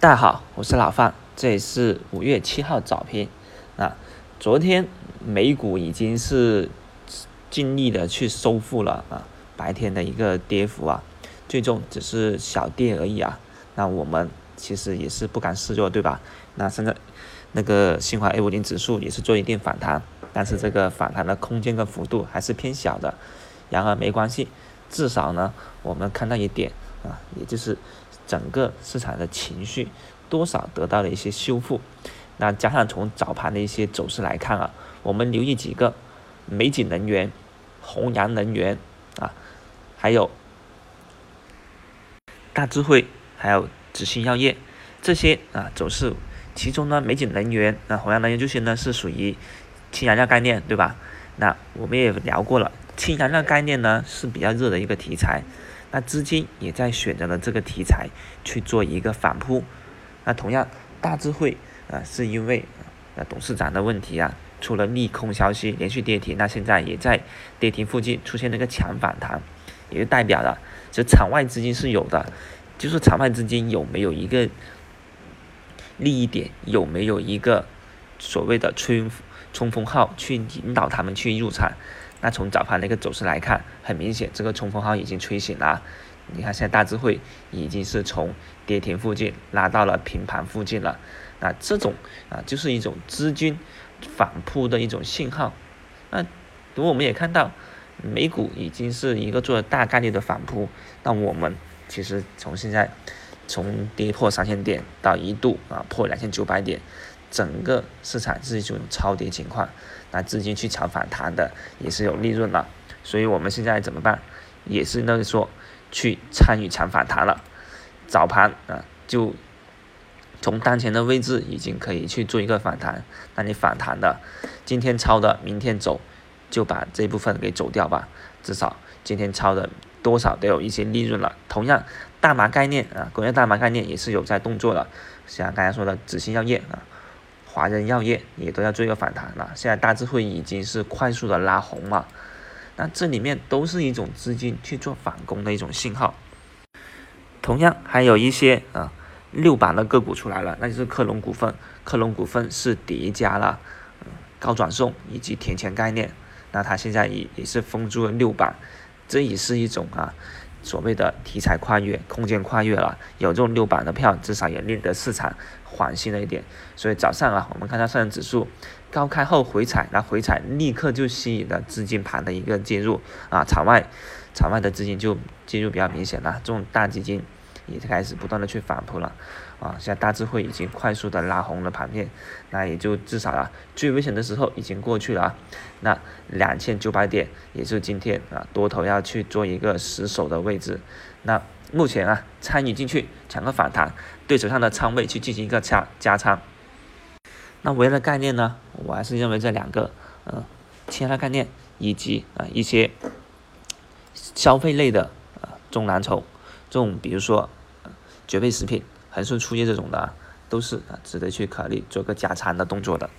大家好，我是老范，这里是五月七号早评。啊，昨天美股已经是尽力的去收复了啊白天的一个跌幅啊，最终只是小跌而已啊。那我们其实也是不甘示弱，对吧？那现在那个新华 A 五零指数也是做一定反弹，但是这个反弹的空间跟幅度还是偏小的。然而没关系，至少呢，我们看到一点啊，也就是。整个市场的情绪多少得到了一些修复，那加上从早盘的一些走势来看啊，我们留意几个，美景能源、弘扬能源啊，还有大智慧，还有紫星药业这些啊走势，其中呢美景能源啊弘扬能源这些呢是属于氢燃料概念对吧？那我们也聊过了，氢燃料概念呢是比较热的一个题材。那资金也在选择了这个题材去做一个反扑，那同样大智慧啊是因为啊董事长的问题啊出了利空消息连续跌停，那现在也在跌停附近出现了一个强反弹，也就代表了这场外资金是有的，就是场外资金有没有一个利益点，有没有一个所谓的吹冲锋号去引导他们去入场。那从早盘的一个走势来看，很明显这个冲锋号已经吹醒了。你看现在大智慧已经是从跌停附近拉到了平盘附近了。那这种啊就是一种资金反扑的一种信号。那如果我们也看到美股已经是一个做了大概率的反扑，那我们其实从现在从跌破三千点到一度啊破两千九百点。整个市场是一种超跌情况，那资金去抢反弹的也是有利润了，所以我们现在怎么办？也是那个说去参与抢反弹了，早盘啊就从当前的位置已经可以去做一个反弹，那你反弹的今天抄的明天走，就把这部分给走掉吧，至少今天抄的多少都有一些利润了。同样，大麻概念啊，工业大麻概念也是有在动作的，像刚才说的紫星药业啊。华人药业也都要做一个反弹了，现在大智慧已经是快速的拉红了，那这里面都是一种资金去做反攻的一种信号。同样还有一些啊六板的个股出来了，那就是克隆股份，克隆股份是叠加了高转送以及填钱概念，那它现在也也是封住了六板，这也是一种啊。所谓的题材跨越、空间跨越了，有这种六板的票，至少也令得市场缓心了一点。所以早上啊，我们看到上证指数高开后回踩，那回踩立刻就吸引了资金盘的一个进入啊，场外场外的资金就进入比较明显了，这种大基金。也开始不断的去反扑了，啊，现在大智慧已经快速的拉红了盘面，那也就至少啊，最危险的时候已经过去了啊，那两千九百点也是今天啊多头要去做一个死守的位置，那目前啊参与进去抢个反弹，对手上的仓位去进行一个加加仓，那围了概念呢，我还是认为这两个，嗯，其他概念以及啊一些消费类的啊中蓝筹，这种比如说。绝味食品、恒顺出业这种的，都是值得去考虑做个加餐的动作的。